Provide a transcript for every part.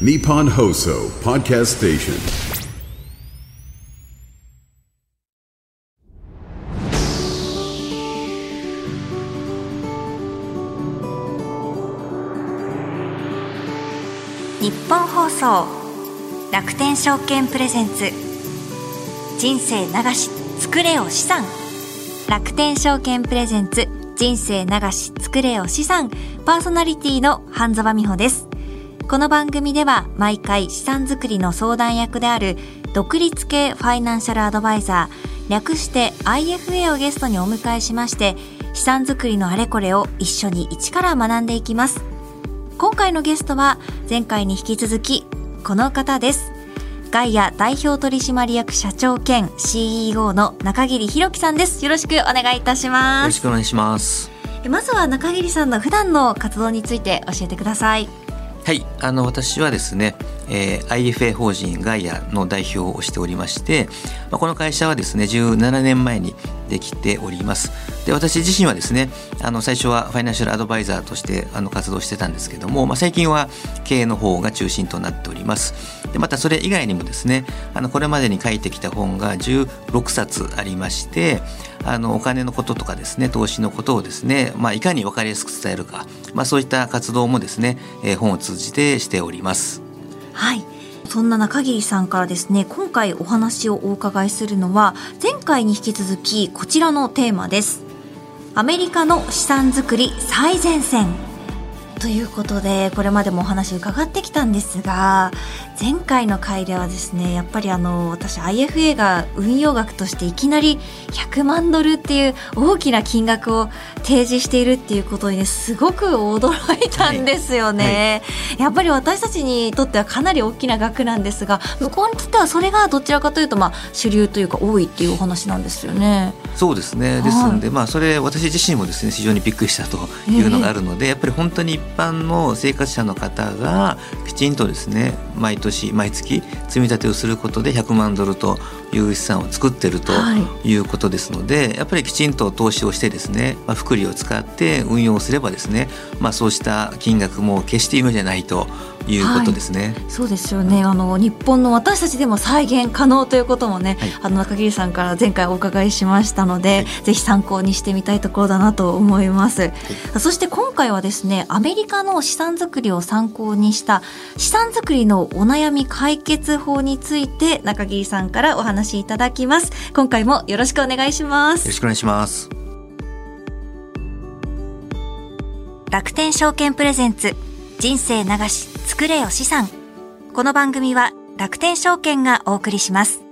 Nippon Hoso Podcast Station. 日本放送楽天証券プレゼンツ。人生流し作れよ資産。楽天証券プレゼンツ人生流し作れよ資産。パーソナリティの半沢美穂です。この番組では毎回資産作りの相談役である独立系ファイナンシャルアドバイザー略して IFA をゲストにお迎えしまして資産作りのあれこれを一緒に一から学んでいきます。今回のゲストは前回に引き続きこの方です。ガイア代表取締役社長兼 CEO の中桐弘樹さんです。よろしくお願いいたしよます。ろしくお願いします。まずは中桐さんの普段の活動について教えてくださいはい、あの私はですね、えー IFA 法人ガイアの代表をしておりまして、まあ、この会社はですね17年前にできております。で私自身はですねあの最初はファイナンシャルアドバイザーとしてあの活動してたんですけども、まあ、最近は経営の方が中心となっております。でまたそれ以外にもですねあのこれまでに書いてきた本が16冊ありましてあのお金のこととかですね投資のことをですね、まあ、いかに分かりやすく伝えるか、まあ、そういった活動もですね、えー本を通じてしております。はい。そんな中桐さんからですね今回お話をお伺いするのは前回に引き続きこちらのテーマです。アメリカの資産作り最前線。ということでこれまでもお話伺ってきたんですが前回の回ではですねやっぱりあの私 IFA が運用額としていきなり100万ドルっていう大きな金額を提示しているっていうことにねすごく驚いたんですよね、やっぱり私たちにとってはかなり大きな額なんですが向こうにとってはそれがどちらかというとまあ主流というか多いっていうお話なんですよね。そうですね、はい。ですので、まあ、それ私自身もですね非常にびっくりしたというのがあるので、やっぱり本当に一般の生活者の方がきちんとですね毎年毎月積み立てをすることで100万ドルという資産を作ってるとはい。いうことですので、やっぱりきちんと投資をしてですね、まあ、福利を使って運用すればですね、まあ、そうした金額も決して夢じゃないということですね。そうですよね。あの日本の私たちでも再現可能ということもね、はい。あの中桐さんから前回お伺いしましたので、ぜひ参考にしてみたいところだなと思います、そして今回はですねアメリカの資産作りを参考にした資産作りのお悩み解決法について中桐さんからお話しいただきます。今回もよろしくお願いします。よろしくお願いします。楽天証券プレゼンツ人生流し作れよ資産。この番組は楽天証券がお送りします。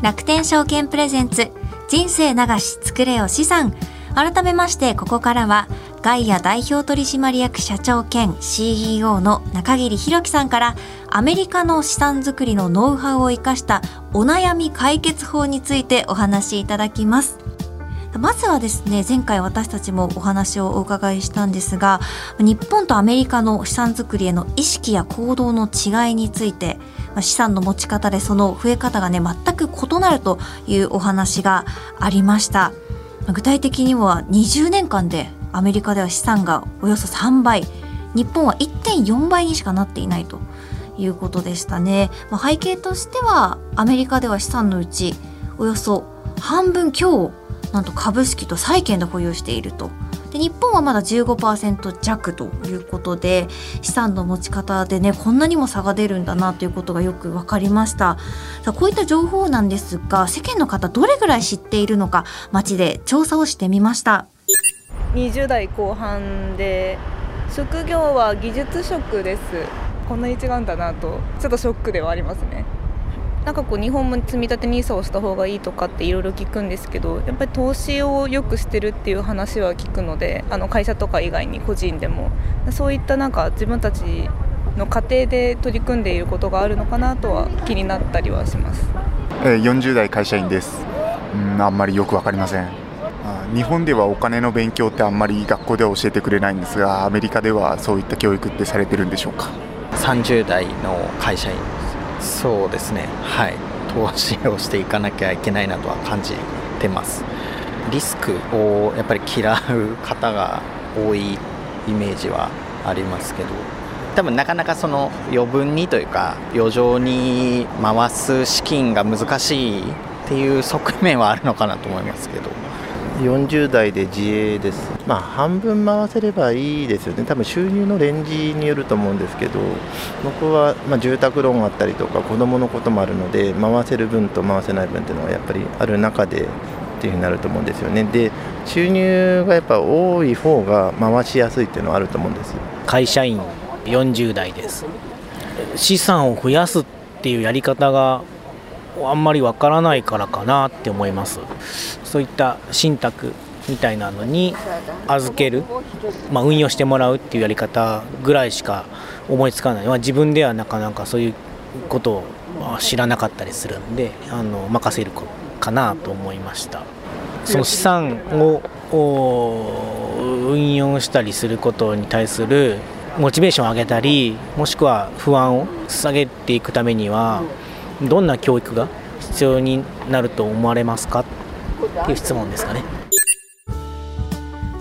楽天証券プレゼンツ人生流し作れよ資産。改めましてここからはガイア代表取締役社長兼 CEO の中桐弘樹さんからアメリカの資産作りのノウハウを生かしたお悩み解決法についてお話しいただきます。まずはですね前回私たちもお話をお伺いしたんですが日本とアメリカの資産作りへの意識や行動の違いについて資産の持ち方でその増え方がね全く異なるというお話がありました。具体的には20年間でアメリカでは資産がおよそ3倍日本は1.4倍にしかなっていないということでしたね、まあ、背景としてはアメリカでは資産のうちおよそ半分強をなんと株式と債券で保有していると。で日本はまだ15%弱ということで資産の持ち方でねこんなにも差が出るんだなということがよく分かりました。さこういった情報なんですが世間の方どれぐらい知っているのか街で調査をしてみました。20代後半で職業は技術職です。こんなに違うんだなとちょっとショックではありますね。なんかこう日本も積み立て NISA をした方がいいとかっていろいろ聞くんですけどやっぱり投資をよくしてるっていう話は聞くのであの会社とか以外に個人でも。そういったなんか自分たちの家庭で取り組んでいることがあるのかなとは気になったりはします。えー40代会社員です、うん、あんまりよくわかりません。あ日本ではお金の勉強ってあんまり学校では教えてくれないんですがアメリカではそういった教育ってされてるんでしょうか？30代の会社員そうですね。はい。投資をしていかなきゃいけないなとは感じてます。リスクをやっぱり嫌う方が多いイメージはありますけど。多分なかなかその余分にというか余剰に回す資金が難しいっていう側面はあるのかなと思いますけど。40代で自営です、まあ、半分回せればいいですよね、多分収入のレンジによると思うんですけど、僕はま住宅ローンあったりとか、子供のこともあるので、回せる分と回せない分っていうのがやっぱりある中でっていうふうになると思うんですよね、で収入がやっぱ多い方が回しやすいっていうのはあると思うんです会社員40代です、資産を増やすっていうやり方があんまりわからないからかなって思います。そういった信託みたいなのに預ける、まあ、運用してもらうっていうやり方ぐらいしか思いつかない、まあ、自分ではなかなかそういうことを知らなかったりするんであの任せるかなと思いました。その資産を運用したりすることに対するモチベーションを上げたりもしくは不安を下げていくためにはどんな教育が必要になると思われますか？っていう質問ですかね。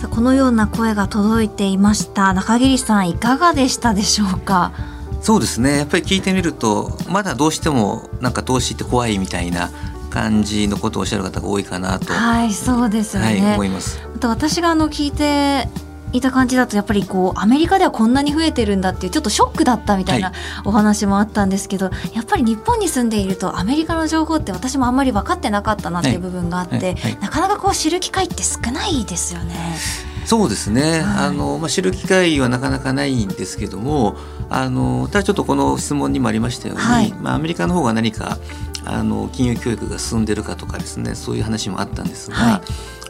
このような声が届いていました。中桐さんいかがでしたでしょうか？そうですね。やっぱり聞いてみるとまだどうしてもなんか投資って怖いみたいな感じのことをおっしゃる方が多いかなと。はいそうですね、はい、思います。また私があの聞いていた感じだとやっぱりこうアメリカではこんなに増えてるんだっていうちょっとショックだったみたいなお話もあったんですけど、はい、やっぱり日本に住んでいるとアメリカの情報って私もあんまり分かってなかったなっていう部分があって、はい。はい、なかなかこう知る機会って少ないですよね。そうですね、あのまあ、知る機会はなかなかないんですけどもあのただちょっとこの質問にもありましたように、まあ、アメリカの方が何かあの金融教育が進んでるかとかですねそういう話もあったんですが。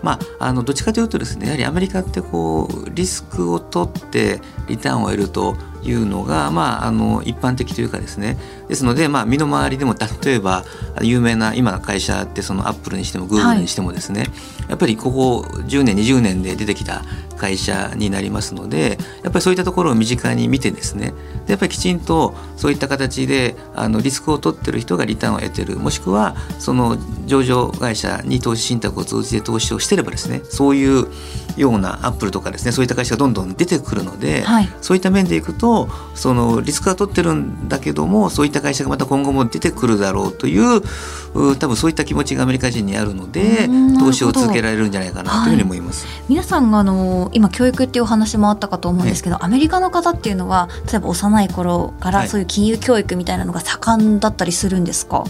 まあ、あのどっちかというとですねやはりアメリカってこうリスクを取ってリターンを得るというのが、まあ、あの一般的というかですね。ですので、まあ、身の回りでも例えば有名な今の会社ってそのアップルにしてもグーグルにしてもですね、はい、やっぱりここ10年20年で出てきた会社になりますのでやっぱりそういったところを身近に見てですね。でやっぱりきちんとそういった形であのリスクを取ってる人がリターンを得てる。もしくはその上場会社に投資信託を通じて投資をしてればですねそういうようなアップルとかですねそういった会社がどんどん出てくるので、はい、そういった面でいくとそのリスクは取ってるんだけどもそういった会社がまた今後も出てくるだろうという多分そういった気持ちがアメリカ人にあるので投資を続けられるんじゃないかなというふうに思います。はい、皆さんがあの今教育っていうお話もあったかと思うんですけど、はい、アメリカの方っていうのは例えば幼い頃からそういう金融教育みたいなのが盛んだったりするんですか、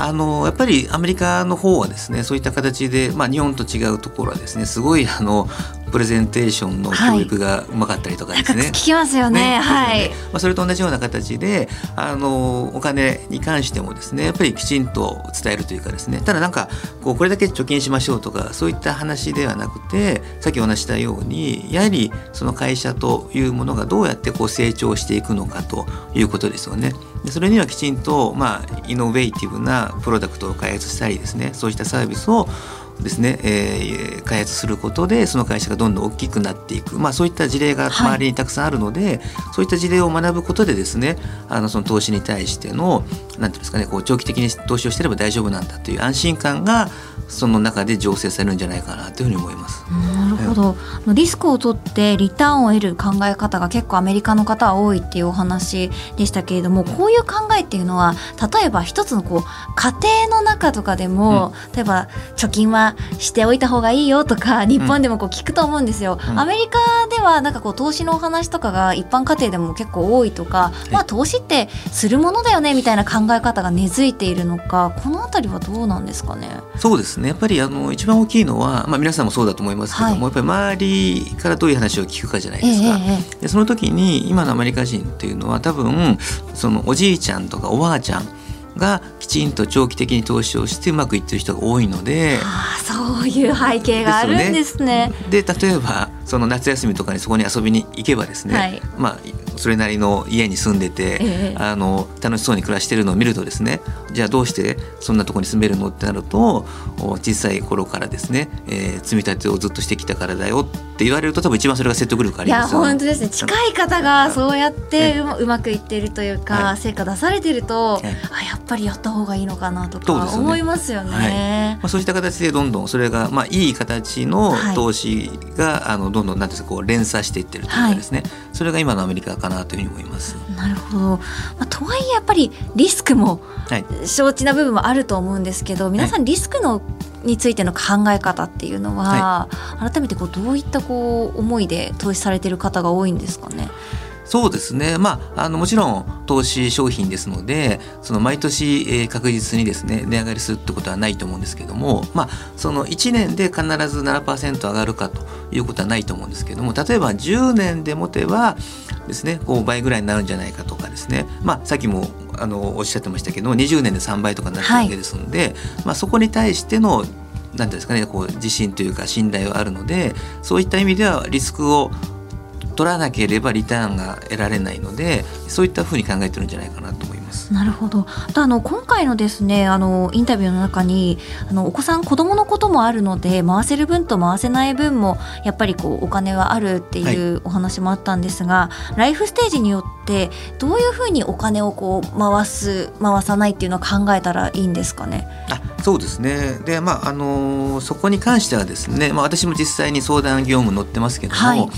あのやっぱりアメリカの方はですねそういった形で、まあ、日本と違うところはですねすごいあのプレゼンテーションの教育がうまかったりとかですね。はい、聞きますよね。ねはい。まあそれと同じような形であのお金に関してもですねやっぱりきちんと伝えるというかですねただなんかこうこれだけ貯金しましょうとかそういった話ではなくてさっきお話したようにやはりその会社というものがどうやってこう成長していくのかということですよね。でそれにはきちんと、まあ、イノベーティブなプロダクトを開発したりですねそうしたサービスをですね、えー、開発することでその会社がどんどん大きくなっていく、まあ、そういった事例が周りにたくさんあるので、はい、そういった事例を学ぶことでですねあのその投資に対してのなんていうんですかねこう長期的に投資をしてれば大丈夫なんだという安心感がその中で醸成されるんじゃないかなというふうに思います。なるほど、うん、リスクを取ってリターンを得る考え方が結構アメリカの方は多いっていうお話でしたけれどもこういう考えっていうのは例えば一つのこう家庭の中とかでも、うん、例えば貯金はしておいた方がいいよとか日本でもこう聞くと思うんですよ。うん、アメリカではなんかこう投資のお話とかが一般家庭でも結構多いとか、まあ投資ってするものだよねみたいな考え方が根付いているのかこの辺りはどうなんですかね？そうですねやっぱりあの一番大きいのは、まあ、皆さんもそうだと思いますけども、はい、やっぱり周りからどういう話を聞くかじゃないですか。えー、でその時に今のアメリカ人っていうのは多分そのおじいちゃんとかおばあちゃんがきちんと長期的に投資をしてうまくいってる人が多いので、あ、そういう背景があるんですね。で、ね、例えばその夏休みとかにそこに遊びに行けばですね、はい、まあそれなりの家に住んでて、えあの楽しそうに暮らしてるのを見るとですねじゃあどうしてそんなとこに住めるのってなると小さい頃からですね、えー、積み立てをずっとしてきたからだよって言われると多分一番それが説得力ありますよ、いや本当ですね。近い方がそうやってうまくいってるというか、はい、成果出されてると、はい、あやっぱりやった方がいいのかなとか思いますよね。そう、ね。はい、まあ、そうした形でどんどんそれが、まあ、いい形の投資が、あのどんどんなんですかこう連鎖していってるというかですね、それが今のアメリカかなというふうに思います。なるほど、まあ、とはいえやっぱりリスクもはい。承知な部分もあると思うんですけど皆さんリスクのについての考え方っていうのは、改めてこうどういったこう思いで投資されている方が多いんですかね？そうですね、まあ、あのもちろん投資商品ですのでその毎年、えー確実にですね値上がりするってことはないと思うんですけども、まあ、その1年で必ず7%上がるかということはないと思うんですけども例えば10年でもてばですねこう倍ぐらいになるんじゃないかとかですね、まあ、さっきもあのおっしゃってましたけど20年で3倍とかになってるわけですので、まあ、そこに対してのなんていうんですかねこう自信というか信頼はあるのでそういった意味ではリスクを取らなければリターンが得られないのでそういったふうに考えてるんじゃないかなと思います。なるほど。あとあの今回のですねあのインタビューの中にあのお子さん子供のこともあるので回せる分と回せない分もやっぱりこうお金はあるっていうお話もあったんですが、ライフステージによってどういうふうにお金をこう回す回さないっていうのを考えたらいいんですかね？あそうですねでまああのそこに関してはですね、まあ、私も実際に相談業務乗ってますけども、はい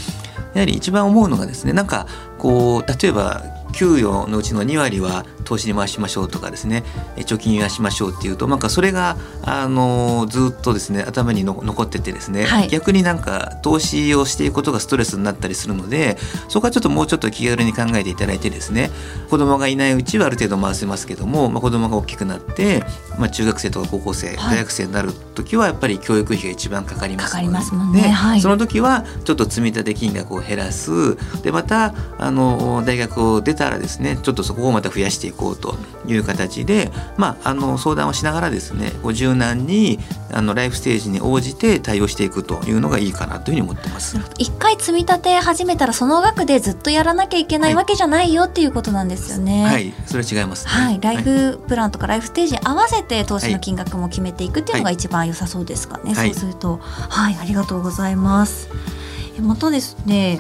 やはり一番思うのがですねなんかこう例えば給与のうちの2割は投資に回しましょうとかですね。え貯金はしましょうっていうとなんかそれがあのずっとですね頭にの残っててですね、はい。逆になんか投資をしていくことがストレスになったりするのでそこはちょっともうちょっと気軽に考えていただいてですね。子供がいないうちはある程度回せますけども、まあ、子供が大きくなって、まあ、中学生とか高校生、はい。大学生になる時はやっぱり教育費が一番かかりますかかりますもんね。ではい。その時はちょっと積み立て金額を減らす。でまたあの大学を出たらですねちょっとそこをまた増やしていこうという形で、まあ、あの相談をしながらですねこう柔軟にあのライフステージに応じて対応していくというのがいいかなというふうに思ってます。一回積み立て始めたらその額でずっとやらなきゃいけないわけじゃないよっていうことなんですよね。はい、それは違いますね。はい、ライはい。フプランとかライフステージに合わせて投資の金額も決めていくっていうのが一番良さそうですかね、はいそうすると。はい。ありがとうございます。えまたですね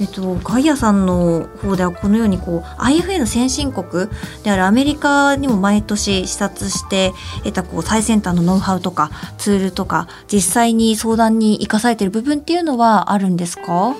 えっとガイアさんの方ではこのようにこう IFA の先進国であるアメリカにも毎年視察して得たこう最先端のノウハウとかツールとか実際に相談に生かされている部分っていうのはあるんですか？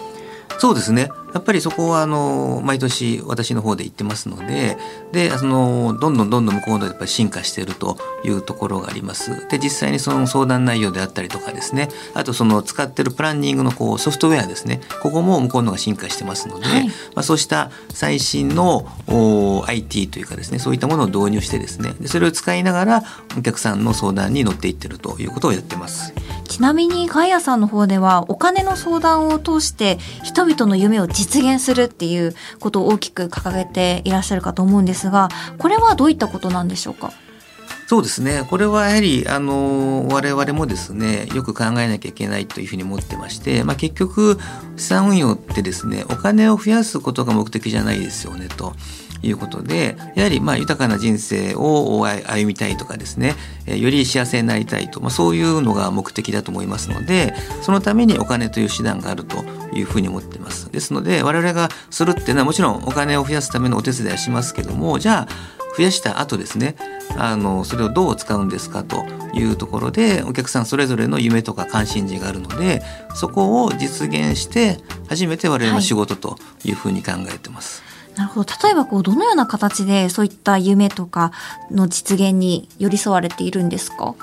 そうですね。やっぱりそこはあの毎年私の方で言ってますので、であのどんどんどんどん向こうのやっぱり進化しているというところがあります。で実際にその相談内容であったりとかですね、あとその使ってるプランニングのこうソフトウェアですね、ここも向こうのが進化してますので、はいまあそうした最新のお IT というかですね、そういったものを導入してですね、でそれを使いながらお客さんの相談に乗っていってるということをやってます。ちなみにガイアさんの方ではお金の相談を通して人々の夢を実実現するっていうことを大きく掲げていらっしゃるかと思うんですがこれはどういったことなんでしょうか？そうですね。これはやはり、あの、我々もですね、よく考えなきゃいけないというふうに思ってまして、まあ結局、資産運用ってですね、お金を増やすことが目的じゃないですよね、と。いうことでやはりまあ豊かな人生を歩みたいとかですねより幸せになりたいと、まあ、そういうのが目的だと思いますのでそのためにお金という手段があるというふうに思ってますですので我々がするっていうのはもちろんお金を増やすためのお手伝いはしますけどもじゃあ増やした後ですねあのそれをどう使うんですかというところでお客さんそれぞれの夢とか関心事があるのでそこを実現して初めて我々の仕事というふうに考えてます。なるほど例えばこうどのような形でそういった夢とかの実現に寄り添われているんですか？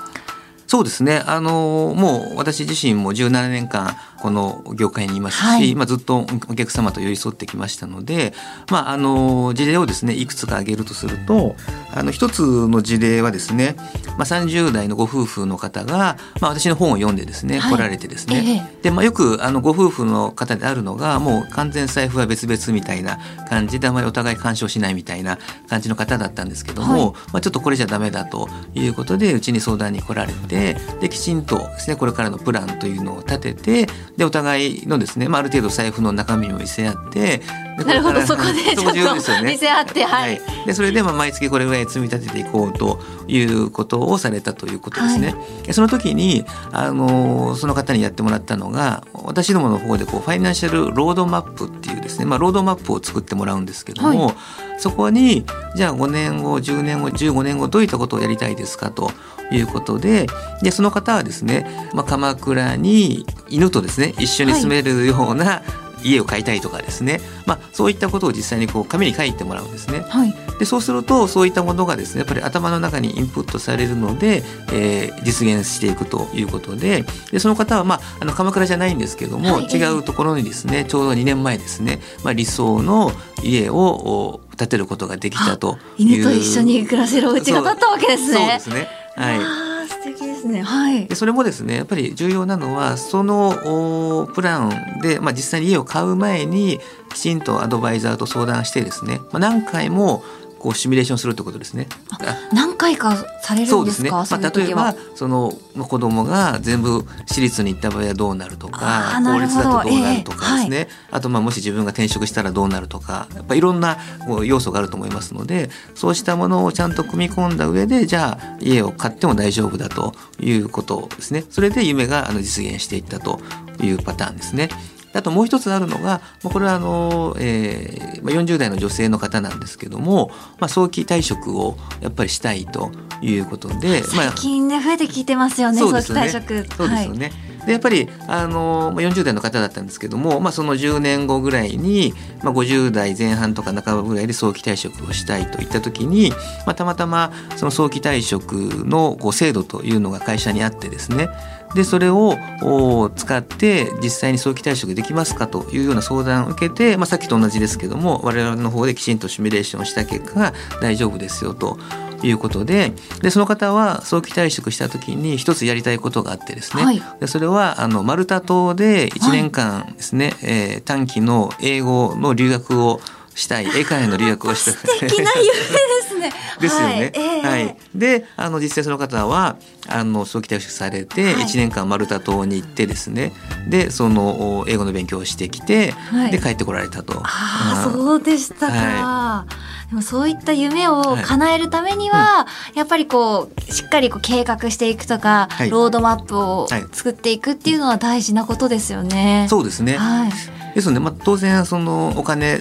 そうですね。あのもう私自身も17年間この業界にいますし、はい。まあずっとお客様と寄り添ってきましたので、まああの事例をですねいくつか挙げるとすると、あの一つの事例はですね、まあ30代のご夫婦の方が、まあ私の本を読んでですね、はい。来られてですね、えでまあよくあのご夫婦の方であるのがもう完全財布は別々みたいな感じであまりお互い干渉しないみたいな感じの方だったんですけども、はい。まあちょっとこれじゃダメだということでうちに相談に来られてできちんとですねこれからのプランというのを立ててでお互いのですね、まあ、ある程度財布の中身も見せ合ってでなるほどそこで ちょっと見せ合ってはい。でそれでまあ毎月これぐらい積み立てていこうということをされたということですね。でその時にあのその方にやってもらったのが私どもの方でこうファイナンシャルロードマップっていうですね、まあ、ロードマップを作ってもらうんですけども、はそこにじゃあ5年後10年後15年後どういったことをやりたいですかということででその方はですね、まあ、鎌倉に犬とですね一緒に住めるような、家を買いたいとかですね、まあ、そういったことを実際にこう紙に書いてもらうんですね。はい。でそうするとそういったものがですねやっぱり頭の中にインプットされるので、えー実現していくということででその方は、まあ、あの鎌倉じゃないんですけども、はい違うところにですねちょうど2年前ですね、まあ、理想の家をお建てることができたという犬と一緒に暮らせるお家が建ったわけですね。そうですね。はい。素敵ですね。はい。それもですねやっぱり重要なのはそのプランで、まあ、実際に家を買う前にきちんとアドバイザーと相談してですね、まあ、何回もこうシミュレーションするってことですね。あ何回かされるんですか？まあ、そういう時例えばは。そのまあ子供が全部私立に行った場合はどうなるとあか公立だとどうなるとかですね、えあとまあもし自分が転職したらどうなるとかやっぱいろんな要素があると思いますのでそうしたものをちゃんと組み込んだ上でじゃあ家を買っても大丈夫だということですねそれで夢があの実現していったというパターンですね。あともう一つあるのが、まあこれはあの、えーまあ、40代の女性の方なんですけども、まあ、早期退職をやっぱりしたいということで、まあ最近ね増えてきてますよね。早期退職。そうですよね。でやっぱりあのまあ40代の方だったんですけども、まあ、その10年後ぐらいに、まあ、50代前半とか半ばぐらいで早期退職をしたいといった時に、まあ、たまたまその早期退職のこう制度というのが会社にあってですねでそれをお使って実際に早期退職できますかというような相談を受けて、まあ、さっきと同じですけども我々の方できちんとシミュレーションをした結果が大丈夫ですよということででその方は早期退職した時に一つやりたいことがあってですね、はい。でそれはあのマルタ島で1年間ですね、えー短期の英語の留学をしたい英会話の留学をした素敵な夢ですね。ですよね。はい。ええはいであの実際その方はあの早期退職されてはい1年間マルタ島に行ってですね、でそのお英語の勉強をしてきて、はいで帰ってこられたと。ああ、うんそうでしたか。でもそういった夢を叶えるためには、やっぱりこうしっかりこう計画していくとか、はいロードマップをはい作っていくっていうのは大事なことですよね。そうですね。はい。ですので、まあ、当然そのお金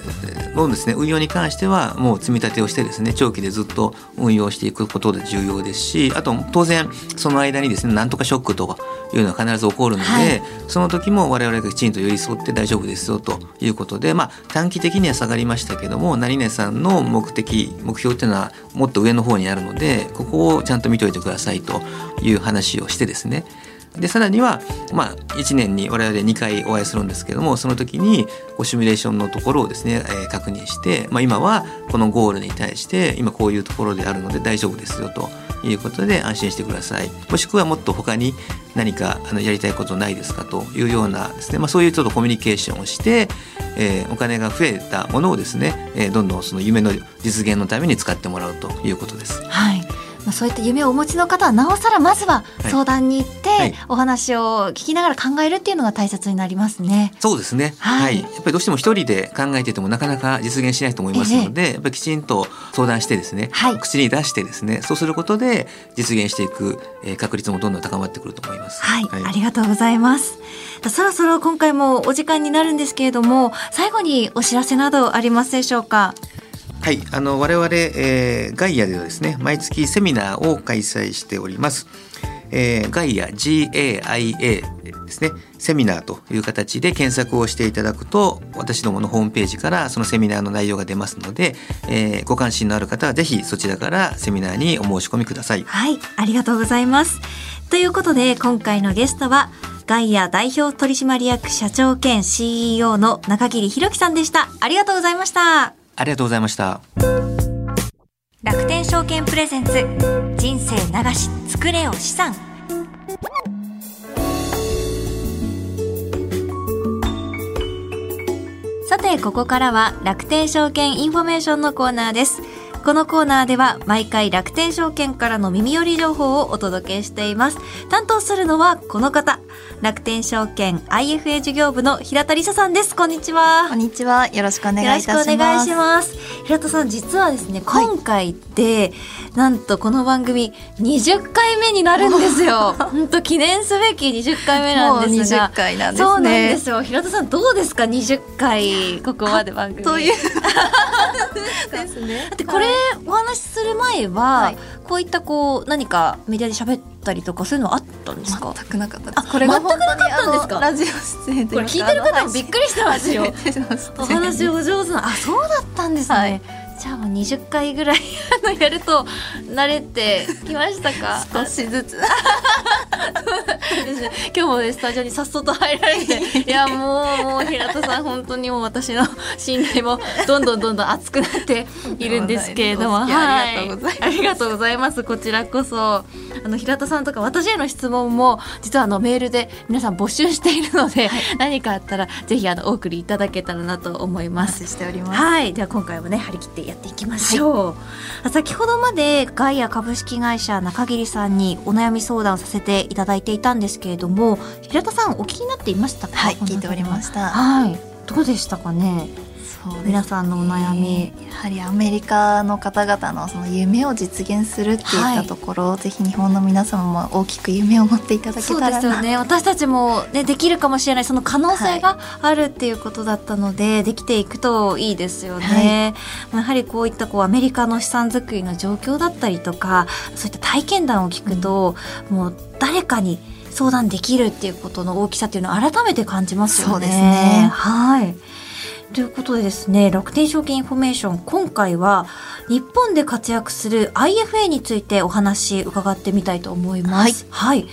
のですね運用に関してはもう積み立てをしてですね長期でずっと運用していくことで重要ですしあと当然その間にですねなんとかショックというのは必ず起こるので、はい。その時も我々がきちんと寄り添って大丈夫ですよということで、まあ、短期的には下がりましたけども成根さんの目的目標っていうのはもっと上の方にあるのでここをちゃんと見といてくださいという話をしてですねでさらには、まあ、1年に我々2回お会いするんですけどもその時にこうシミュレーションのところをですね、えー確認して、まあ、今はこのゴールに対して今こういうところであるので大丈夫ですよということで安心してくださいもしくはもっと他に何かあのやりたいことないですかというようなですね、まあ、そういうちょっとコミュニケーションをして、えーお金が増えたものをですね、えーどんどんその夢の実現のために使ってもらうということです。はい。まあそういった夢をお持ちの方はなおさらまずははい。相談に行って、はい。お話を聞きながら考えるっていうのが大切になりますね。そうですね、ははい。いやっぱりどうしても一人で考えててもなかなか実現しないと思いますので、やっぱりきちんと相談してですね、はい。口に出してですねそうすることで実現していく、えー確率もどんどん高まってくると思います。はい、ありがとうございます。そろそろ今回もお時間になるんですけれども、最後にお知らせなどありますでしょうか？はい、あの我々、えーガイアではですね毎月セミナーを開催しております。えーガイア GAIA ですねセミナーという形で検索をしていただくと私どものホームページからそのセミナーの内容が出ますので、えーご関心のある方はぜひそちらからセミナーにお申し込みください。はい、ありがとうございます。ということで、今回のゲストは、ガイア代表取締役社長兼 CEO の中桐弘樹さんでした。ありがとうございました。ありがとうございました。楽天証券プレゼンツ、人生長し、作れよ資産。さて、ここからは楽天証券インフォメーションのコーナーです。このコーナーでは毎回楽天証券からの耳寄り情報をお届けしています。担当するのはこの方、楽天証券 IFA 事業部の平田理沙さんです。こんにちは。こんにちは。よろしくお願いいたします。よろしくお願いします。平田さん、実はですね、今回で、なんとこの番組20回目になるんですよ。本当記念すべき20回目なんですが。もう20回なんですねそうなんですよ。平田さん、どうですか ?20 回、ここまで番組。というですね。だってこれお話しする前は、はい、こういったこう何かメディアで喋ったりとかそういうのあったんですか？全くなかったです。これが本当にあのラジオ出演これ聞いてる方もびっくりしてますよ。お話お上手なあそうだったんですね。はいじゃあもう20回ぐらいあのやると慣れてきましたか？少しずつ。今日もねスタジオにさっそと入られて。いやもうもう平田さん本当にもう私の信頼もどんどんどんどん熱くなっているんですけれども。はい。ありがとうございます。こちらこそ。あの平田さんとか私への質問も実はあのメールで皆さん募集しているので、はい、何かあったらぜひあのお送りいただけたらなと思います。しております。はい。では今回もね張り切ってやっていきましょう、はい、先ほどまでガイア株式会社中桐さんにお悩み相談をさせていただいていたんですけれども平田さんお聞きになっていましたか？はい聞いておりました。はい。どうでしたかね？ね、皆さんのお悩みやはりアメリカの方々のその夢を実現するっていったところ、はい、ぜひ日本の皆様も大きく夢を持っていただけたらそうですよね。私たちも、ね、できるかもしれないその可能性があるっていうことだったので、はい、できていくといいですよね、はい、やはりこういったこうアメリカの資産作りの状況だったりとかそういった体験談を聞くと、うん、もう誰かに相談できるっていうことの大きさっていうのを改めて感じますよね。そうですね。はいということでですね、楽天証券インフォメーション、今回は日本で活躍する IFA についてお話伺ってみたいと思います。はい、はい。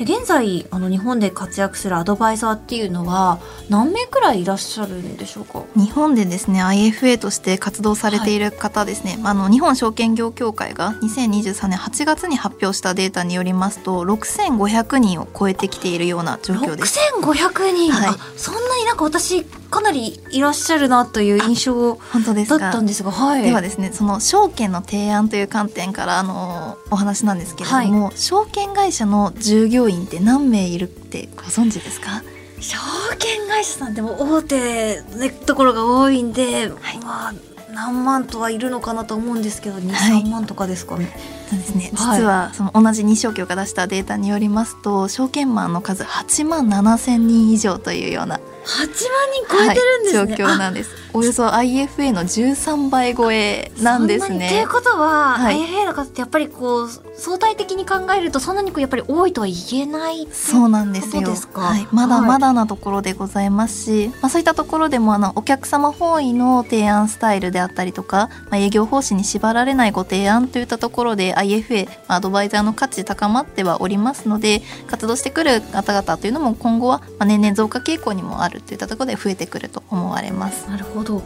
現在あの日本で活躍するアドバイザーっていうのは何名くらいいらっしゃるんでしょうか？日本でですね IFA として活動されている方ですね、はい、あの日本証券業協会が2023年8月に発表したデータによりますと6500人を超えてきているような状況です。6500人、はい、そんなになんか私かなりいらっしゃるなという印象本当ですだったんですが、はい、ではですねその証券の提案という観点からあのお話なんですけれども、はい、証券会社の従業員って何名いるってご存知ですか？証券会社さんでも大手のところが多いんで、はい、まあ何万とはいるのかなと思うんですけど23、はい、万とかですかね。そうですね、実はその同じ日証協が出したデータによりますと証券マンの数8万7千人以上というような8万人超えてるんですね、はい、状況なんです。およそ IFA の13倍超えなんですね。ということは、はい、IFA の方ってやっぱりこう相対的に考えるとそんなにこうやっぱり多いとは言えないそうなんですよ。はい、まだまだなところでございますし、はい、まあ、そういったところでもあのお客様本位の提案スタイルであったりとか、まあ、営業方針に縛られないご提案といったところで IFA、アドバイザーの価値高まってはおりますので活動してくる方々というのも今後は年々増加傾向にもあるといったところで増えてくると思われます。なるほど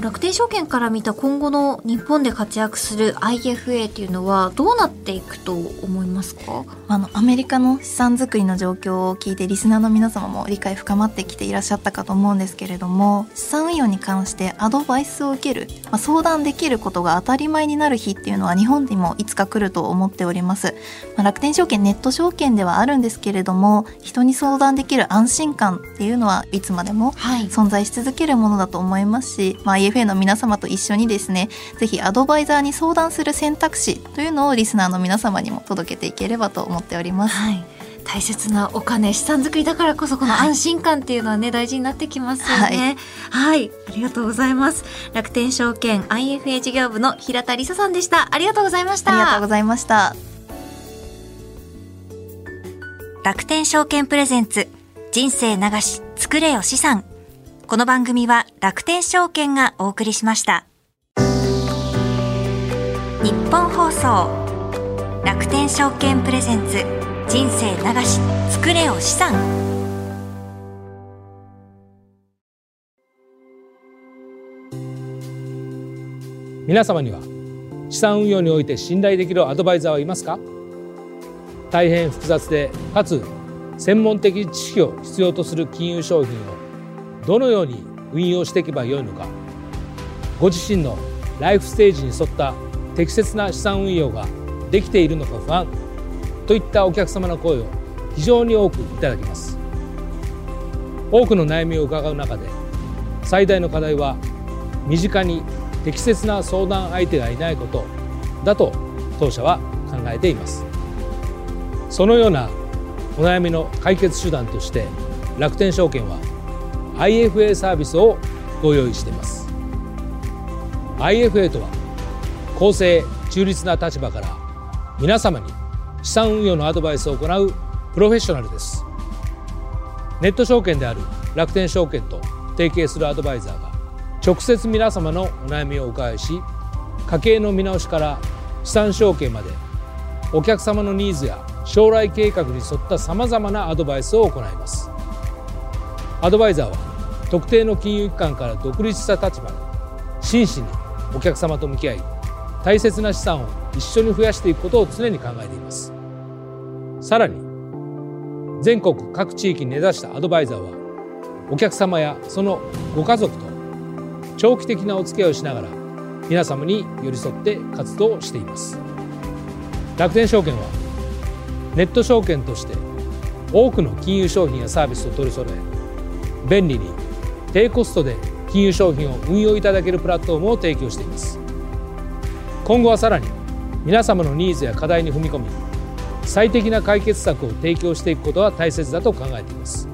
楽天証券から見た今後の日本で活躍する IFA っていうのはどうなっていくと思いますか？あのアメリカの資産作りの状況を聞いてリスナーの皆様も理解深まってきていらっしゃったかと思うんですけれども資産運用に関してアドバイスを受ける、まあ、相談できることが当たり前になる日っていうのは日本にもいつか来ると思っております、まあ、楽天証券ネット証券ではあるんですけれども人に相談できる安心感っていうのはいつまでも存在し続けるものだと思いますし、まあ、IFA の皆様と一緒にですねぜひアドバイザーに相談する選択肢というのをリスナーの皆様にも届けていければと思っております。はい。大切なお金資産作りだからこそこの安心感っていうのはね、はい、大事になってきますよね、はい、はい、ありがとうございます。楽天証券 IFA 事業部の平田理沙さんでした。ありがとうございました。ありがとうございました。楽天証券プレゼンツ人生流し作れよ資産この番組は楽天証券がお送りしました。日本放送楽天証券プレゼンツ人生流し作れよ資産。皆様には資産運用において信頼できるアドバイザーはいますか？大変複雑でかつ専門的知識を必要とする金融商品をどのように運用していけばよいのか。ご自身のライフステージに沿った適切な資産運用ができているのか不安。といったお客様の声を非常に多くいただきます。多くの悩みを伺う中で最大の課題は身近に適切な相談相手がいないことだと当社は考えています。そのようなお悩みの解決手段として楽天証券は IFA サービスをご用意しています。IFA とは公正中立な立場から皆様に資産運用のアドバイスを行うプロフェッショナルです。ネット証券である楽天証券と提携するアドバイザーが直接皆様のお悩みをお伺いし家計の見直しから資産承継までお客様のニーズや将来計画に沿ったさまざまなアドバイスを行います。アドバイザーは特定の金融機関から独立した立場で真摯にお客様と向き合い大切な資産を一緒に増やしていくことを常に考えています。さらに全国各地域に根ざしたアドバイザーはお客様やそのご家族と長期的なお付き合いをしながら皆様に寄り添って活動しています。楽天証券はネット証券として多くの金融商品やサービスを取り揃え便利に低コストで金融商品を運用いただけるプラットフォームを提供しています。今後はさらに皆様のニーズや課題に踏み込み最適な解決策を提供していくことは大切だと考えています。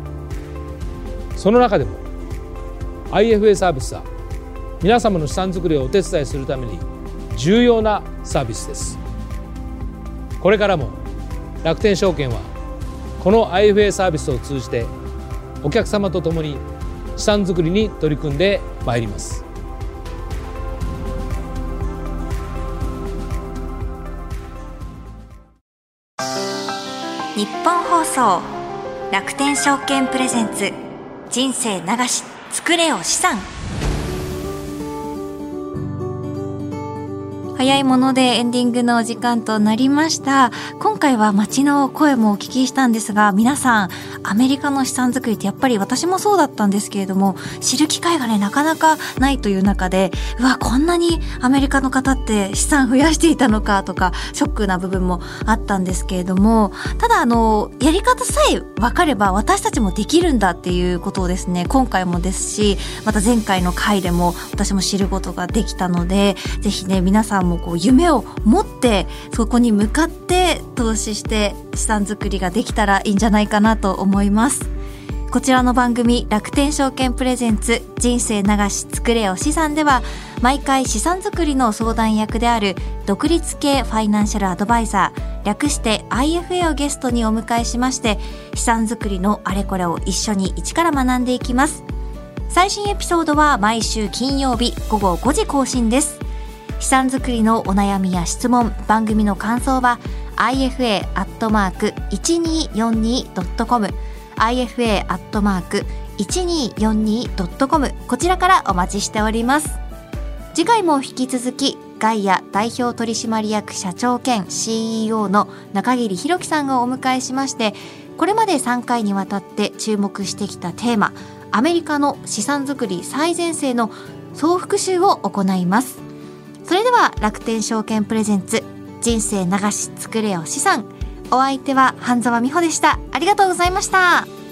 その中でも IFA サービスは皆様の資産作りをお手伝いするために重要なサービスです。これからも楽天証券はこの IFA サービスを通じてお客様と共に資産作りに取り組んでまいります。日本放送楽天証券プレゼンツ人生流し作れよ資産。早いものでエンディングのお時間となりました。今回は街の声もお聞きしたんですが皆さんアメリカの資産作りってやっぱり私もそうだったんですけれども知る機会がねなかなかないという中でうわこんなにアメリカの方って資産増やしていたのかとかショックな部分もあったんですけれどもただあのやり方さえ分かれば私たちもできるんだっていうことをですね今回もですしまた前回の回でも私も知ることができたのでぜひね皆さんもこう夢を持ってそこに向かって投資して資産作りができたらいいんじゃないかなと思います。こちらの番組楽天証券プレゼンツ人生流し作れよ資産では毎回資産作りの相談役である独立系ファイナンシャルアドバイザー略して IFA をゲストにお迎えしまして資産作りのあれこれを一緒に一から学んでいきます。最新エピソードは毎週金曜日午後5時更新です。資産作りのお悩みや質問番組の感想は ifa.1242.com ifa.1242.com こちらからお待ちしております。次回も引き続きガイア代表取締役社長兼 CEO の中桐弘樹さんをお迎えしましてこれまで3回にわたって注目してきたテーマアメリカの資産作り最前線の総復習を行います。それでは楽天証券プレゼンツ人生流し作れよ資産。お相手は半沢美穂でした。ありがとうございました。